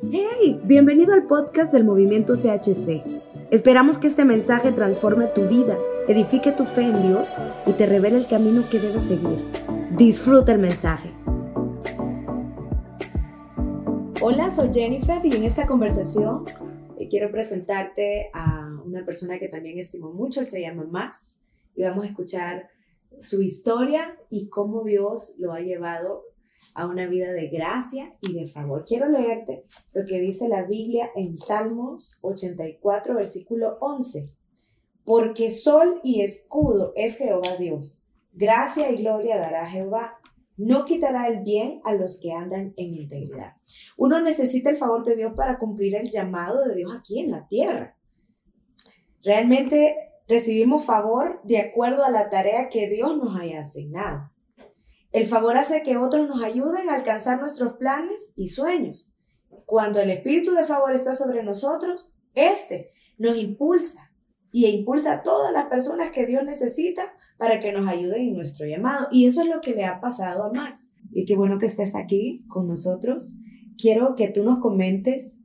Hey, bienvenido al podcast del movimiento CHC. Esperamos que este mensaje transforme tu vida, edifique tu fe en Dios y te revele el camino que debes seguir. Disfruta el mensaje. Hola, soy Jennifer y en esta conversación eh, quiero presentarte a una persona que también estimo mucho, él se llama Max, y vamos a escuchar su historia y cómo Dios lo ha llevado a una vida de gracia y de favor. Quiero leerte lo que dice la Biblia en Salmos 84, versículo 11. Porque sol y escudo es Jehová Dios. Gracia y gloria dará Jehová. No quitará el bien a los que andan en integridad. Uno necesita el favor de Dios para cumplir el llamado de Dios aquí en la tierra. Realmente recibimos favor de acuerdo a la tarea que Dios nos haya asignado. El favor hace que otros nos ayuden a alcanzar nuestros planes y sueños. Cuando el espíritu de favor está sobre nosotros, este nos impulsa y impulsa a todas las personas que Dios necesita para que nos ayuden en nuestro llamado. Y eso es lo que le ha pasado a Max. Y qué bueno que estés aquí con nosotros. Quiero que tú nos comentes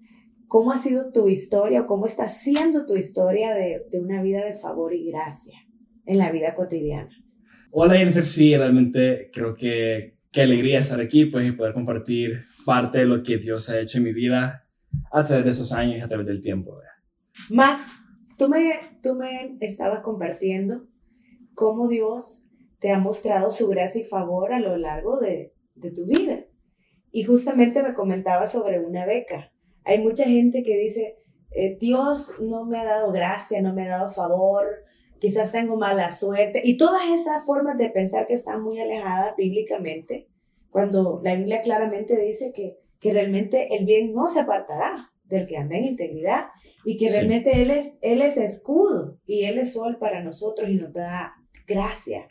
cómo ha sido tu historia o cómo está siendo tu historia de, de una vida de favor y gracia en la vida cotidiana. Hola Jennifer, sí, realmente creo que qué alegría estar aquí pues, y poder compartir parte de lo que Dios ha hecho en mi vida a través de esos años y a través del tiempo. Max, tú me, tú me estabas compartiendo cómo Dios te ha mostrado su gracia y favor a lo largo de, de tu vida. Y justamente me comentaba sobre una beca. Hay mucha gente que dice, eh, Dios no me ha dado gracia, no me ha dado favor, quizás tengo mala suerte, y todas esas formas de pensar que están muy alejadas bíblicamente, cuando la Biblia claramente dice que, que realmente el bien no se apartará del que anda en integridad y que realmente él, es, él es escudo y Él es sol para nosotros y nos da gracia.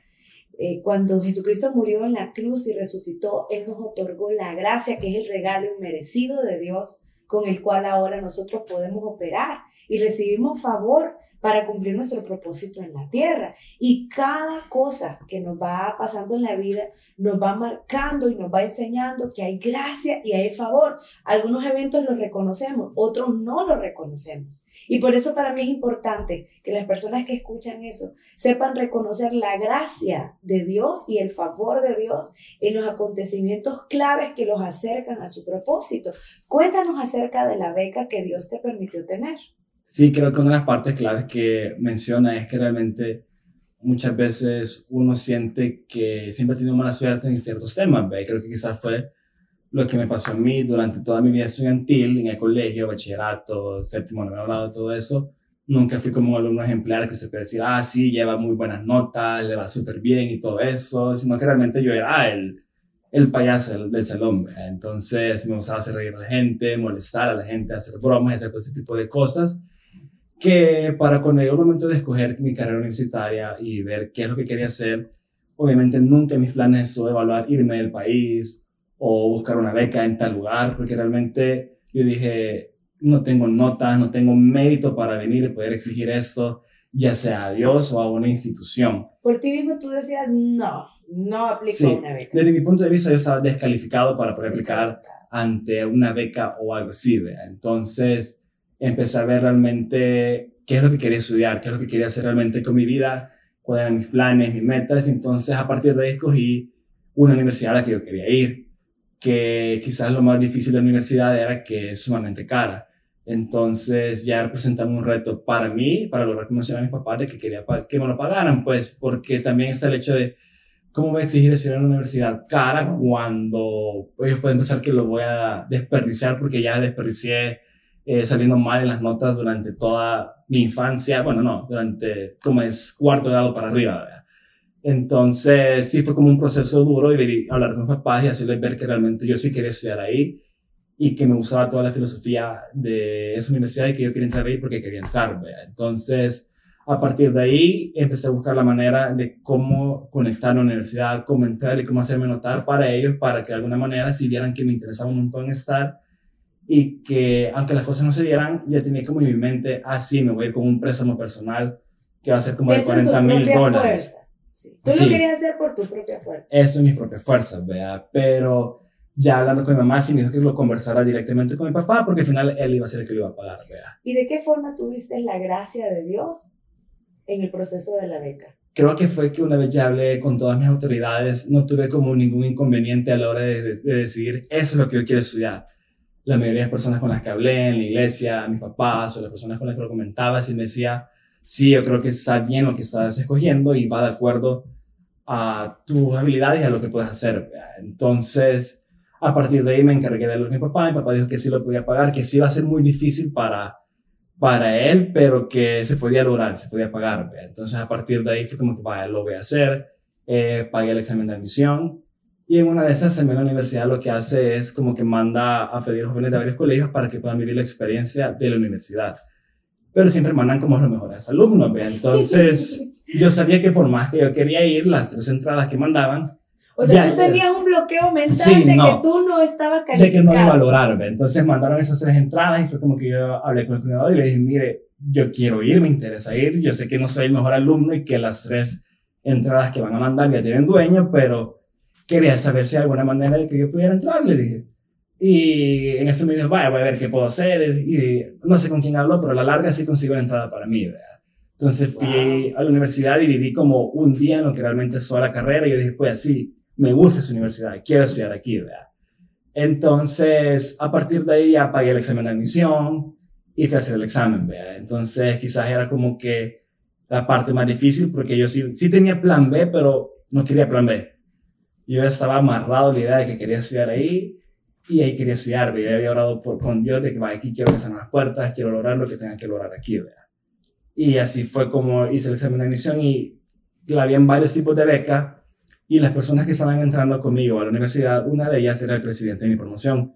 Eh, cuando Jesucristo murió en la cruz y resucitó, Él nos otorgó la gracia, que es el regalo inmerecido de Dios, con el cual ahora nosotros podemos operar y recibimos favor para cumplir nuestro propósito en la tierra. Y cada cosa que nos va pasando en la vida nos va marcando y nos va enseñando que hay gracia y hay favor. Algunos eventos los reconocemos, otros no los reconocemos. Y por eso para mí es importante que las personas que escuchan eso sepan reconocer la gracia de Dios y el favor de Dios en los acontecimientos claves que los acercan a su propósito. Cuéntanos acerca de la beca que Dios te permitió tener. Sí, creo que una de las partes claves que menciona es que realmente muchas veces uno siente que siempre ha tenido mala suerte en ciertos temas. ¿ve? Creo que quizás fue lo que me pasó a mí durante toda mi vida estudiantil, en el colegio, bachillerato, séptimo, noveno grado, todo eso. Nunca fui como un alumno ejemplar que se puede decir, ah, sí, lleva muy buenas notas, le va súper bien y todo eso, sino que realmente yo era ah, el, el payaso del, del salón. Entonces me gustaba hacer reír a la gente, molestar a la gente, hacer bromas, hacer todo ese tipo de cosas que para cuando llegó el momento de escoger mi carrera universitaria y ver qué es lo que quería hacer, obviamente nunca mis planes fue evaluar irme del país o buscar una beca en tal lugar, porque realmente yo dije, no tengo notas, no tengo mérito para venir y poder exigir esto, ya sea a Dios o a una institución. Por ti mismo tú decías, no, no aplico sí, una beca. Desde mi punto de vista yo estaba descalificado para poder aplicar ante una beca o algo así, entonces empecé a ver realmente qué es lo que quería estudiar, qué es lo que quería hacer realmente con mi vida, cuáles eran mis planes, mis metas. Entonces, a partir de ahí escogí una universidad a la que yo quería ir, que quizás lo más difícil de la universidad era que es sumamente cara. Entonces ya representaba un reto para mí, para lograr convencer a mis papás de que quería que me lo pagaran, pues, porque también está el hecho de cómo voy a exigir estudiar en una universidad cara cuando pues, ellos pueden pensar que lo voy a desperdiciar porque ya desperdicié eh, saliendo mal en las notas durante toda mi infancia, bueno, no, durante como es cuarto grado para arriba, ¿verdad? Entonces, sí fue como un proceso duro y hablar con mis papás y hacerles ver que realmente yo sí quería estudiar ahí y que me gustaba toda la filosofía de esa universidad y que yo quería entrar ahí porque quería entrar, ¿verdad? Entonces, a partir de ahí empecé a buscar la manera de cómo conectar a la universidad, cómo entrar y cómo hacerme notar para ellos, para que de alguna manera, si vieran que me interesaba un montón estar, y que aunque las cosas no se dieran, ya tenía como en mi mente, ah, sí, me voy a ir con un préstamo personal que va a ser como de 40 mil dólares. Sí. Tú lo querías hacer por tu propia fuerza. Eso es mis propias fuerzas, ¿verdad? Pero ya hablando con mi mamá, sí me dijo que lo conversara directamente con mi papá, porque al final él iba a ser el que lo iba a pagar. ¿vea? ¿Y de qué forma tuviste la gracia de Dios en el proceso de la beca? Creo que fue que una vez ya hablé con todas mis autoridades, no tuve como ningún inconveniente a la hora de, de, de decidir, eso es lo que yo quiero estudiar. La mayoría de personas con las que hablé en la iglesia, mis papás o las personas con las que lo comentaba, sí me decía, sí, yo creo que está bien lo que estás escogiendo y va de acuerdo a tus habilidades y a lo que puedes hacer. Entonces, a partir de ahí me encargué de lo que mi papá, mi papá dijo que sí lo podía pagar, que sí iba a ser muy difícil para, para él, pero que se podía lograr, se podía pagar. Entonces, a partir de ahí fue como que, vaya, lo voy a hacer, eh, pagué el examen de admisión. Y en una de esas, también la universidad lo que hace es como que manda a pedir jóvenes de varios colegios para que puedan vivir la experiencia de la universidad. Pero siempre mandan como los mejores alumnos, ¿vea? Entonces, yo sabía que por más que yo quería ir, las tres entradas que mandaban, O sea, Ya, tú tenías un bloqueo mental Sí, de no. que tú no estabas calificado. de que no iba a lograr, ¿ve? Entonces mandaron esas tres entradas y fue como que yo hablé con el coordinador y le dije, mire, yo quiero ir, me interesa ir, yo sé que no soy el mejor alumno y que las tres entradas que van a mandar ya tienen dueño, pero quería saber si hay alguna manera de que yo pudiera entrar, le dije. Y en ese me dijo, vaya, voy a ver qué puedo hacer. Y no sé con quién habló, pero a la larga sí consigo la entrada para mí, ¿verdad? Entonces fui a la universidad y viví como un día en lo que realmente es la carrera. Y yo dije, pues sí, me gusta esa universidad, quiero estudiar aquí, ¿verdad? Entonces, a partir de ahí ya pagué el examen de admisión y fui a hacer el examen, ¿verdad? Entonces, quizás era como que la parte más difícil porque yo sí, sí tenía plan B, pero no quería plan B. Yo estaba amarrado a la idea de que quería estudiar ahí y ahí quería estudiar. Yo había orado por, con Dios de que, aquí quiero que las puertas, quiero lograr lo que tenga que lograr aquí. Y así fue como hice el examen de admisión y la había en varios tipos de beca y las personas que estaban entrando conmigo a la universidad, una de ellas era el presidente de mi promoción.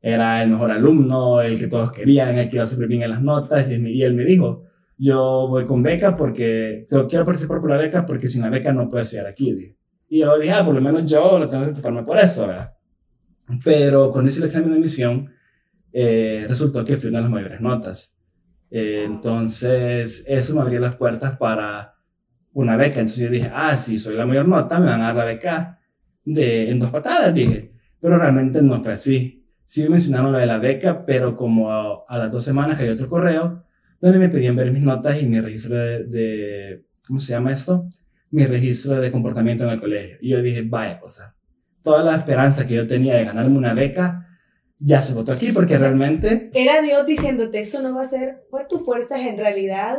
Era el mejor alumno, el que todos querían, el que iba súper bien en las notas y él, me- dijo, yo voy con beca porque quiero participar por la beca porque sin la beca no puedo estudiar aquí. Y yo dije, ah, por lo menos yo no tengo que ocuparme por eso, ¿verdad? Pero cuando hice el examen de admisión, eh, resultó que fui una de las mayores notas. Eh, entonces, eso me abrió las puertas para una beca. Entonces yo dije, ah, si soy la mayor nota, me van a dar la beca de, en dos patadas, dije. Pero realmente no fue así. Sí me mencionaron lo de la beca, pero como a, a las dos semanas cayó otro correo donde me pedían ver mis notas y mi registro de, de- ¿cómo se llama esto? Mi registro de comportamiento en el colegio. Y yo dije, vaya cosa. Toda la esperanza que yo tenía de ganarme una beca ya se votó aquí porque O sea, realmente Era Dios diciéndote, esto no va a ser por tus fuerzas, en realidad,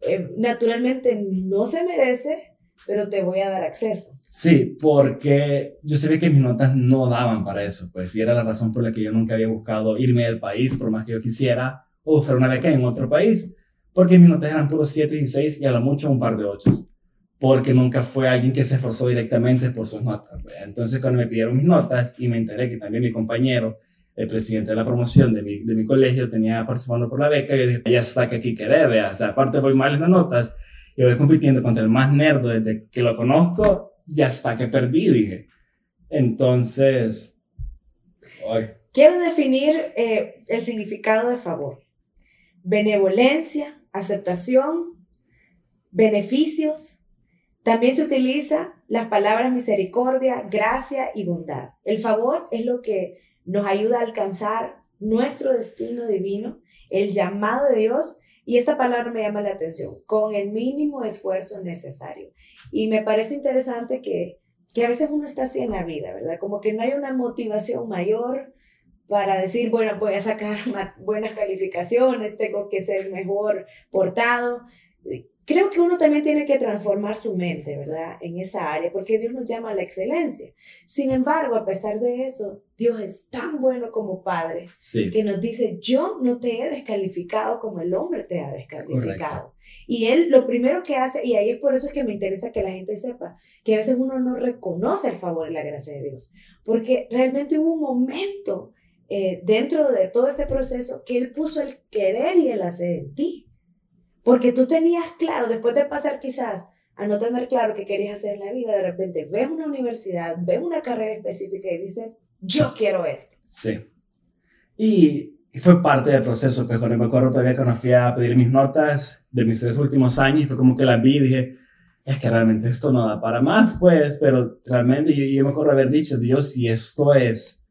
eh, naturalmente no se merece, pero te voy a dar acceso. Sí, porque yo sabía que mis notas no daban para eso, pues, y era la razón por la que yo nunca había buscado irme del país, por más que yo quisiera, o buscar una beca en otro país, porque mis notas eran puros 7 y 6 y a lo mucho un par de 8, porque nunca fue alguien que se esforzó directamente por sus notas. pues. Entonces, cuando me pidieron mis notas y me enteré que también mi compañero, el presidente de la promoción de mi, de mi colegio, tenía participando por la beca, yo dije, ya está que aquí querés, vea, o sea, aparte voy mal en las notas, y voy compitiendo contra el más nerd desde que lo conozco, ya está que perdí, dije. Entonces, ay, Quiero definir eh, el significado de favor. Benevolencia, aceptación, beneficios. También se utiliza las palabras misericordia, gracia y bondad. El favor es lo que nos ayuda a alcanzar nuestro destino divino, el llamado de Dios. Y esta palabra me llama la atención, con el mínimo esfuerzo necesario. Y me parece interesante que, que a veces uno está así en la vida, ¿verdad? Como que no hay una motivación mayor para decir, bueno, voy a sacar buenas calificaciones, tengo que ser mejor portado. Creo que uno también tiene que transformar su mente, ¿verdad? En esa área, porque Dios nos llama a la excelencia. Sin embargo, a pesar de eso, Dios es tan bueno como Padre sí, que nos dice, yo no te he descalificado como el hombre te ha descalificado. Y él lo primero que hace, y ahí es por eso es que me interesa que la gente sepa, que a veces uno no reconoce el favor y la gracia de Dios, porque realmente hubo un momento eh, dentro de todo este proceso que él puso el querer y el hacer en ti. Porque tú tenías claro, después de pasar quizás a no tener claro qué querías hacer en la vida, de repente ves una universidad, ves una carrera específica y dices, yo quiero esto. sí. Y fue parte del proceso, pues cuando me acuerdo todavía cuando fui a pedir mis notas de mis tres últimos años, fue como que las vi y dije, es que realmente esto no da para más, pues, pero realmente yo, yo me acuerdo haber dicho, Dios, si esto es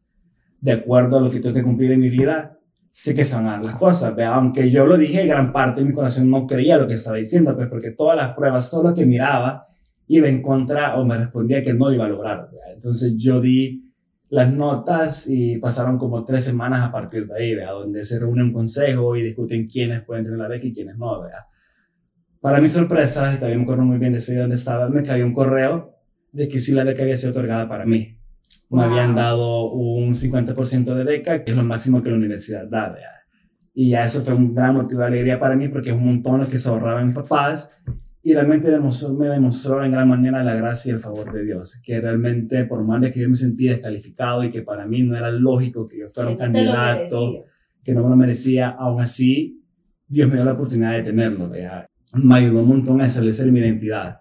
de acuerdo a lo que tengo que cumplir en mi vida, sé que se las cosas, ¿ve? aunque yo lo dije, gran parte de mi corazón no creía lo que estaba diciendo, pues porque todas las pruebas, solo que miraba, iba en contra o me respondía que no lo iba a lograr. Entonces yo di las notas y pasaron como tres semanas a partir de ahí, ¿vea? donde se reúne un consejo y discuten quiénes pueden tener la beca y quiénes no. ¿vea? Para mi sorpresa, también me acuerdo muy bien de donde estaba, me cayó un correo de que sí la beca había sido otorgada para mí. Me habían dado un 50% de beca, que es lo máximo que la universidad da. ¿vea? Y ya eso fue un gran motivo de alegría para mí porque es un montón lo que se ahorraban mis papás y realmente me demostró en gran manera la gracia y el favor de Dios, que realmente por más de que yo me sentía descalificado y que para mí no era lógico que yo fuera un candidato, que no me lo merecía, aún así Dios me dio la oportunidad de tenerlo, me ayudó un montón a establecer mi identidad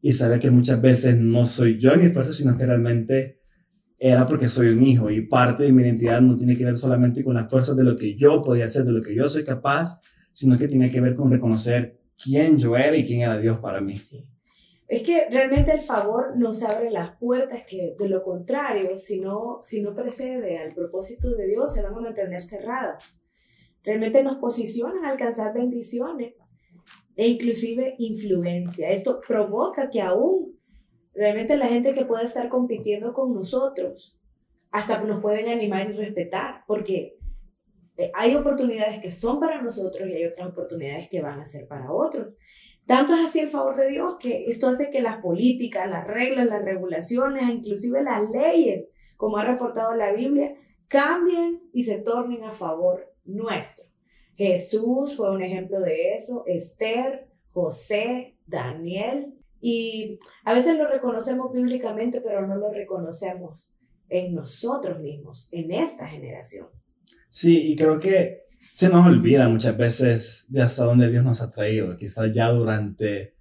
y saber que muchas veces no soy yo mi esfuerzo, sino que realmente era porque soy un hijo y parte de mi identidad no tiene que ver solamente con las fuerzas de lo que yo podía hacer, de lo que yo soy capaz, sino que tiene que ver con reconocer quién yo era y quién era Dios para mí. Sí. Es que realmente el favor nos abre las puertas que de lo contrario, si no, si no precede al propósito de Dios, se van a mantener cerradas. Realmente nos posicionan a alcanzar bendiciones e inclusive influencia. Esto provoca que aún realmente la gente que pueda estar compitiendo con nosotros, hasta nos pueden animar y respetar, porque eh, hay oportunidades que son para nosotros y hay otras oportunidades que van a ser para otros. Tanto es así el favor de Dios que esto hace que las políticas, las reglas, las regulaciones, inclusive las leyes, como ha reportado la Biblia, cambien y se tornen a favor nuestro. Jesús fue un ejemplo de eso, Esther, José, Daniel, y a veces lo reconocemos bíblicamente, pero no lo reconocemos en nosotros mismos, en esta generación. Sí, y creo que se nos olvida muchas veces de hasta dónde Dios nos ha traído. Quizás ya durante,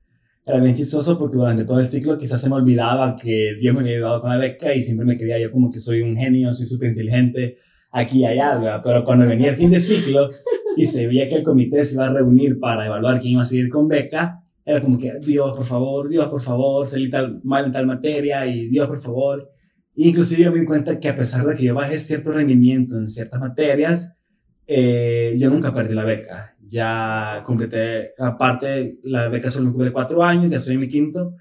era bien chistoso porque durante todo el ciclo quizás se me olvidaba que Dios me había ayudado con la beca y siempre me creía yo como que soy un genio, soy súper inteligente aquí y allá, Pero cuando venía el fin de ciclo y se veía que el comité se iba a reunir para evaluar quién iba a seguir con beca, era como que Dios, por favor, Dios, por favor, salí tal, mal en tal materia y Dios, por favor. Inclusive yo me di cuenta que a pesar de que yo bajé cierto rendimiento en ciertas materias, eh, yo nunca perdí la beca. Ya completé, aparte la beca solo me cubre cuatro años, ya soy en mi quinto,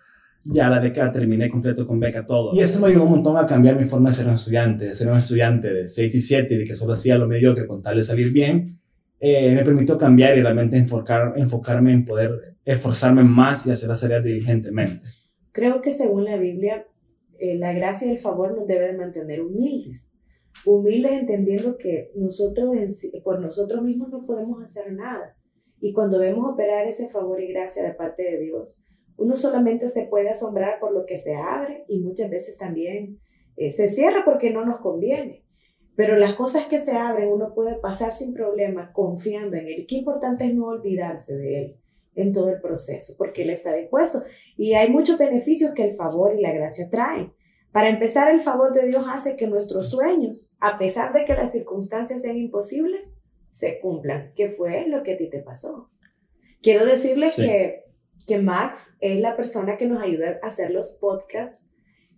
ya la beca terminé completo con beca todo. Y eso me ayudó un montón a cambiar mi forma de ser un estudiante, de ser un estudiante de 6 y 7 y de que solo hacía lo mediocre con tal de salir bien. Eh, me permitió cambiar y realmente enfocar, enfocarme en poder esforzarme más y hacer las tareas diligentemente. Creo que según la Biblia, eh, la gracia y el favor nos debe de mantener humildes. Humildes entendiendo que nosotros por nosotros mismos no podemos hacer nada. Y cuando vemos operar ese favor y gracia de parte de Dios, uno solamente se puede asombrar por lo que se abre y muchas veces también eh, se cierra porque no nos conviene. Pero las cosas que se abren uno puede pasar sin problema confiando en Él. Qué importante es no olvidarse de Él en todo el proceso, porque Él está dispuesto. Y hay muchos beneficios que el favor y la gracia traen. Para empezar, el favor de Dios hace que nuestros sueños, a pesar de que las circunstancias sean imposibles, se cumplan, que fue lo que a ti te pasó. Quiero decirles que, que Max es la persona que nos ayuda a hacer los podcasts.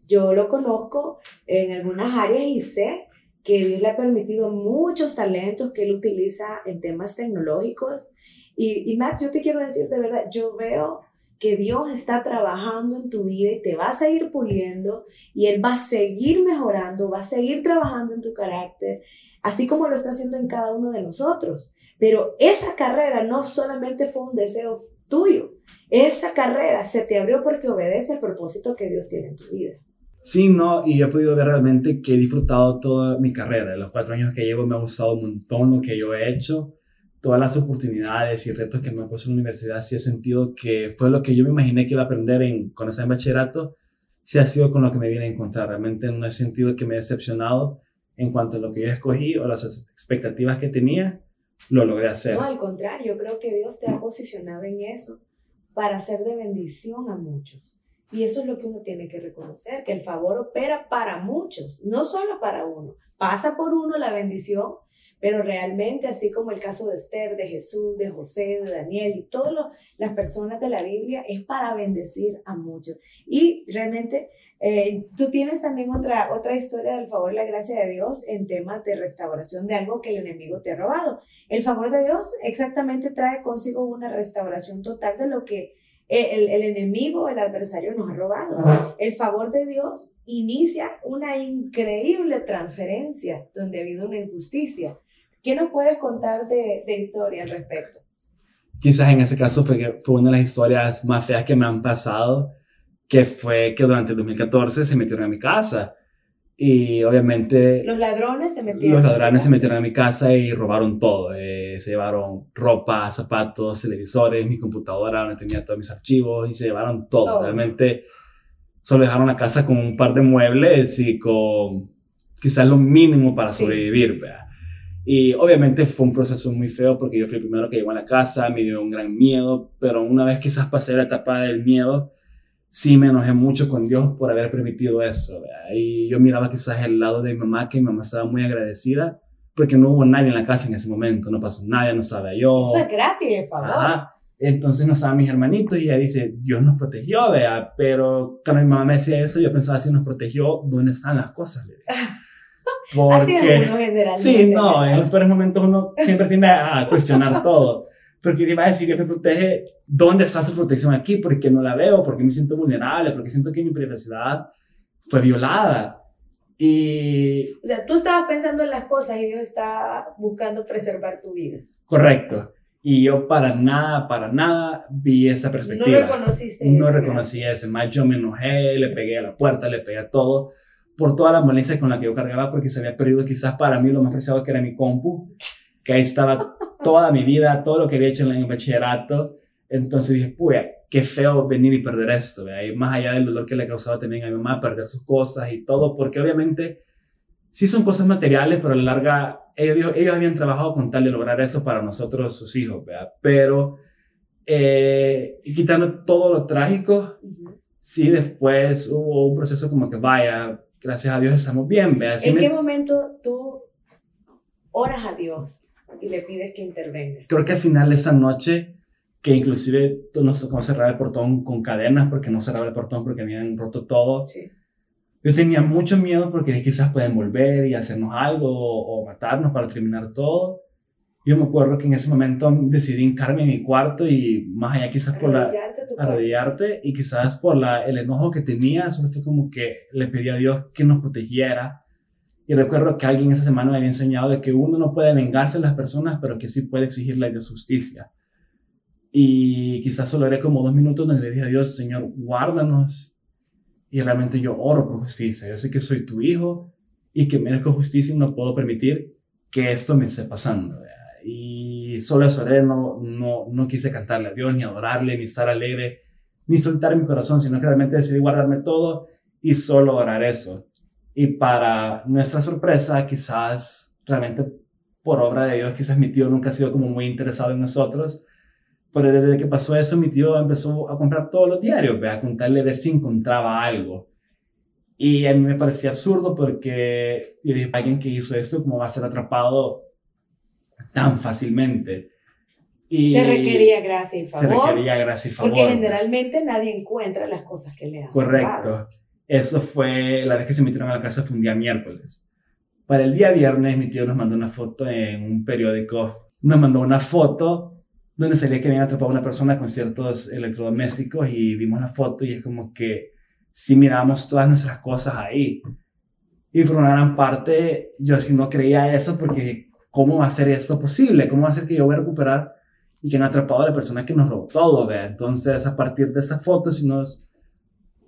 Yo lo conozco en algunas áreas y sé que Dios le ha permitido muchos talentos que él utiliza en temas tecnológicos y, y Max, yo te quiero decir de verdad, yo veo que Dios está trabajando en tu vida y te va a seguir puliendo y Él va a seguir mejorando, va a seguir trabajando en tu carácter, así como lo está haciendo en cada uno de nosotros. Pero esa carrera no solamente fue un deseo tuyo, esa carrera se te abrió porque obedece al propósito que Dios tiene en tu vida. Sí, no, y he podido ver realmente que he disfrutado toda mi carrera. En los cuatro años que llevo me ha gustado un montón lo que yo he hecho todas las oportunidades y retos que me ha puesto en la universidad, sí he sentido que fue lo que yo me imaginé que iba a aprender en, con ese bachillerato, sí ha sido con lo que me viene a encontrar. Realmente no he sentido que me he decepcionado en cuanto a lo que yo escogí o las expectativas que tenía, lo logré hacer. No, al contrario, creo que Dios te ha posicionado en eso para ser de bendición a muchos. Y eso es lo que uno tiene que reconocer, que el favor opera para muchos, no solo para uno. Pasa por uno la bendición, pero realmente, así como el caso de Esther, de Jesús, de José, de Daniel y todas las personas de la Biblia, es para bendecir a muchos. Y realmente eh, tú tienes también otra, otra historia del favor y la gracia de Dios en temas de restauración de algo que el enemigo te ha robado. El favor de Dios exactamente trae consigo una restauración total de lo que el, el, enemigo, el adversario nos ha robado. El favor de Dios inicia una increíble transferencia donde ha habido una injusticia. ¿Qué nos puedes contar de, de historia al respecto? Quizás en ese caso fue, fue una de las historias más feas que me han pasado, que fue que durante el 2014 se metieron a mi casa. Y obviamente... Los ladrones se metieron. Los ladrones se metieron a mi casa y robaron todo. Eh, se llevaron ropa, zapatos, televisores, mi computadora donde tenía todos mis archivos y se llevaron todo. Realmente solo dejaron la casa con un par de muebles y con quizás lo mínimo para sobrevivir. Y obviamente fue un proceso muy feo porque yo fui el primero que llegó a la casa, me dio un gran miedo, pero una vez quizás pasé la etapa del miedo, sí me enojé mucho con Dios por haber permitido eso. Y yo miraba quizás el lado de mi mamá, que mi mamá estaba muy agradecida, porque no hubo nadie en la casa en ese momento, no pasó nadie, no sabía yo. Eso es gracia, por favor. Ajá. Entonces no estaban mis hermanitos y ella dice, Dios nos protegió, vea, pero cuando mi mamá me decía eso, yo pensaba, si nos protegió, ¿dónde están las cosas? Porque, Así es uno generalmente. Sí, no, en los peores momentos uno siempre tiende a cuestionar todo. Porque iba a decir, Dios me protege, ¿dónde está su protección aquí? Porque no la veo, porque me siento vulnerable, porque siento que mi privacidad fue violada. Y... O sea, tú estabas pensando en las cosas y Dios estaba buscando preservar tu vida. Correcto. Y yo para nada, para nada vi esa perspectiva. No reconociste No reconocí eso. Más yo me enojé, le pegué a la puerta, le pegué a todo por toda la molestia con la que yo cargaba porque se había perdido quizás para mí lo más preciado que era mi compu que ahí estaba toda mi vida, todo lo que había hecho en el bachillerato. Entonces dije, pues, qué feo venir y perder esto, y más allá del dolor que le causaba también a mi mamá, perder sus cosas y todo, porque obviamente sí son cosas materiales, pero a la larga ellos, ellos habían trabajado con tal de lograr eso para nosotros, sus hijos, ¿verdad? pero eh, quitando todo lo trágico, sí después hubo un proceso como que vaya, gracias a Dios estamos bien. ¿verdad? ¿En qué momento tú oras a Dios y le pides que intervenga. Creo que al final de esa noche, que inclusive nos tocó cerrar el portón con cadenas porque no cerraba el portón porque habían roto todo. Sí. Yo tenía mucho miedo porque quizás pueden volver y hacernos algo o, matarnos para terminar todo. Yo me acuerdo que en ese momento decidí hincarme en mi cuarto y más allá quizás por la... Arrodillarte y quizás por la, el enojo que tenía, solo fue como que le pedí a Dios que nos protegiera y recuerdo que alguien esa semana me había enseñado de que uno no puede vengarse de las personas, pero que sí puede exigirle a Dios justicia. Y quizás solo haré como dos minutos donde le dije a Dios, Señor, guárdanos. Y realmente yo oro por justicia. Yo sé que soy tu hijo y que merezco justicia y no puedo permitir que esto me esté pasando. Y solo eso oré, no, no, no quise cantarle a Dios, ni adorarle, ni estar alegre, ni soltar mi corazón, sino que realmente decidí guardarme todo y solo orar eso. Y para nuestra sorpresa, quizás realmente por obra de Dios, quizás mi tío nunca ha sido como muy interesado en nosotros, pero desde que pasó eso, mi tío empezó a comprar todos los diarios, a contarle ver si encontraba algo. Y a mí me parecía absurdo porque yo dije, alguien que hizo esto, ¿cómo va a ser atrapado tan fácilmente? Y se requería gracia y favor. Se requería gracia y favor. Porque generalmente nadie encuentra las cosas que le han Correcto. Eso fue, la vez que se metieron a la casa fue un día miércoles. Para el día viernes mi tío nos mandó una foto en un periódico, nos mandó una foto donde salía que habían atrapado a una persona con ciertos electrodomésticos y vimos la foto y es como que sí miramos todas nuestras cosas ahí. Y por una gran parte yo sí no creía eso porque ¿cómo va a ser esto posible? ¿Cómo va a ser que yo voy a recuperar y que han atrapado a la persona que nos robó todo? ¿ve? Entonces a partir de esa foto si nos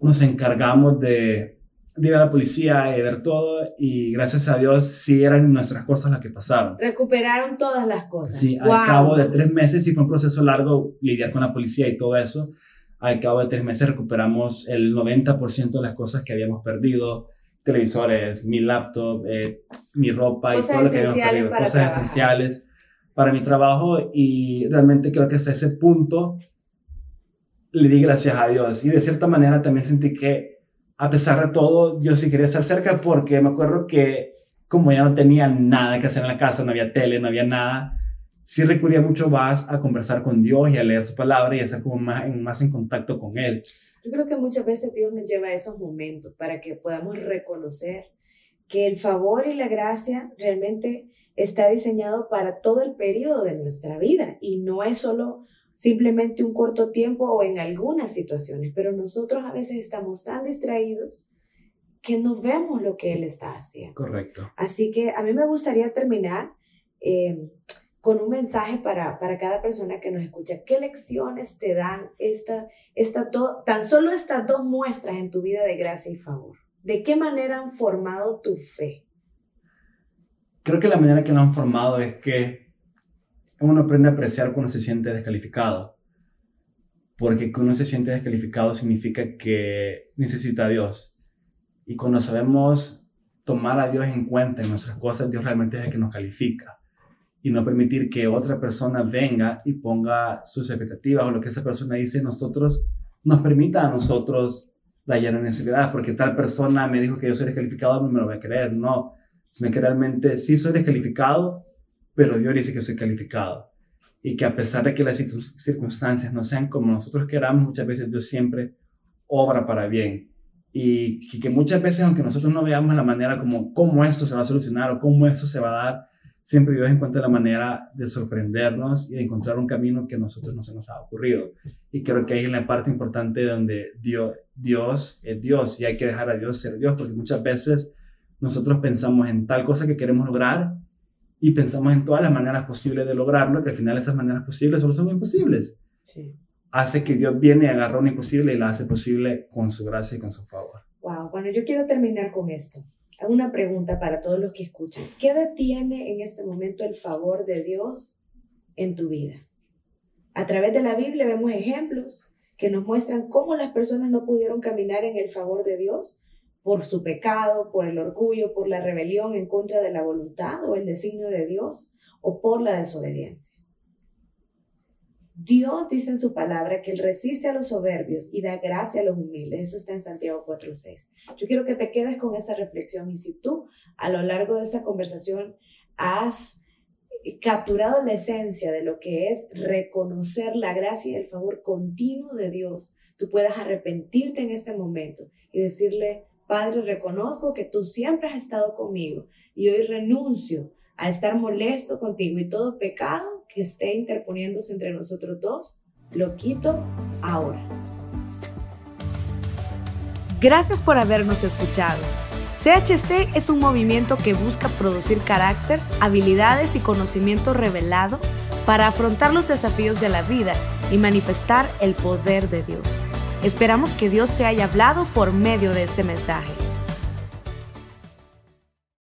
nos encargamos de, ir a la policía y ver todo y gracias a Dios sí eran nuestras cosas las que pasaron. Recuperaron todas las cosas. Sí, al cabo de tres meses, y fue un proceso largo lidiar con la policía y todo eso, al cabo de tres meses recuperamos el 90% de las cosas que habíamos perdido, televisores, mi laptop, eh, mi ropa y todo lo que habíamos perdido, cosas esenciales para mi trabajo y realmente creo que hasta ese punto le di gracias a Dios. Y de cierta manera también sentí que, a pesar de todo, yo sí quería estar cerca porque me acuerdo que como ya no tenía nada que hacer en la casa, no había tele, no había nada, sí recurría mucho más a conversar con Dios y a leer su palabra y a estar como más en, más en contacto con Él. Yo creo que muchas veces Dios nos lleva a esos momentos para que podamos reconocer que el favor y la gracia realmente está diseñado para todo el periodo de nuestra vida y no es solo simplemente un corto tiempo o en algunas situaciones, pero nosotros a veces estamos tan distraídos que no vemos lo que Él está haciendo. Correcto. Así que a mí me gustaría terminar eh, con un mensaje para, para cada persona que nos escucha. ¿Qué lecciones te dan esta, esta tan solo estas dos muestras en tu vida de gracia y favor? ¿De qué manera han formado tu fe? Creo que la manera que nos han formado es que uno aprende a apreciar cuando se siente descalificado. Porque cuando uno se siente descalificado significa que necesita a Dios. Y cuando sabemos tomar a Dios en cuenta en nuestras cosas, Dios realmente es el que nos califica. Y no permitir que otra persona venga y ponga sus expectativas o lo que esa persona dice, nosotros nos permita a nosotros la llena necesidad, porque tal persona me dijo que yo soy descalificado, no me lo voy a creer. No, sino que realmente sí soy descalificado, pero Dios dice que soy calificado. Y que a pesar de que las circunstancias no sean como nosotros queramos, muchas veces Dios siempre obra para bien. Y que, muchas veces, aunque nosotros no veamos la manera como cómo esto se va a solucionar o cómo esto se va a dar, siempre Dios encuentra la manera de sorprendernos y de encontrar un camino que a nosotros no se nos ha ocurrido. Y creo que ahí es la parte importante donde Dios, Dios es Dios y hay que dejar a Dios ser Dios, porque muchas veces nosotros pensamos en tal cosa que queremos lograr y pensamos en todas las maneras posibles de lograrlo, que al final esas maneras posibles solo son imposibles. Sí. Hace que Dios viene y agarra una imposible y la hace posible con su gracia y con su favor. Wow, bueno, yo quiero terminar con esto. Una pregunta para todos los que escuchan. ¿Qué detiene en este momento el favor de Dios en tu vida? A través de la Biblia vemos ejemplos que nos muestran cómo las personas no pudieron caminar en el favor de Dios por su pecado, por el orgullo, por la rebelión en contra de la voluntad o el designio de Dios, o por la desobediencia. Dios dice en su palabra que Él resiste a los soberbios y da gracia a los humildes. Eso está en Santiago 4.6. Yo quiero que te quedes con esa reflexión y si tú a lo largo de esta conversación has capturado la esencia de lo que es reconocer la gracia y el favor continuo de Dios, tú puedas arrepentirte en ese momento y decirle, Padre, reconozco que tú siempre has estado conmigo y hoy renuncio a estar molesto contigo y todo pecado que esté interponiéndose entre nosotros dos, lo quito ahora. Gracias por habernos escuchado. CHC es un movimiento que busca producir carácter, habilidades y conocimiento revelado para afrontar los desafíos de la vida y manifestar el poder de Dios. Esperamos que Dios te haya hablado por medio de este mensaje.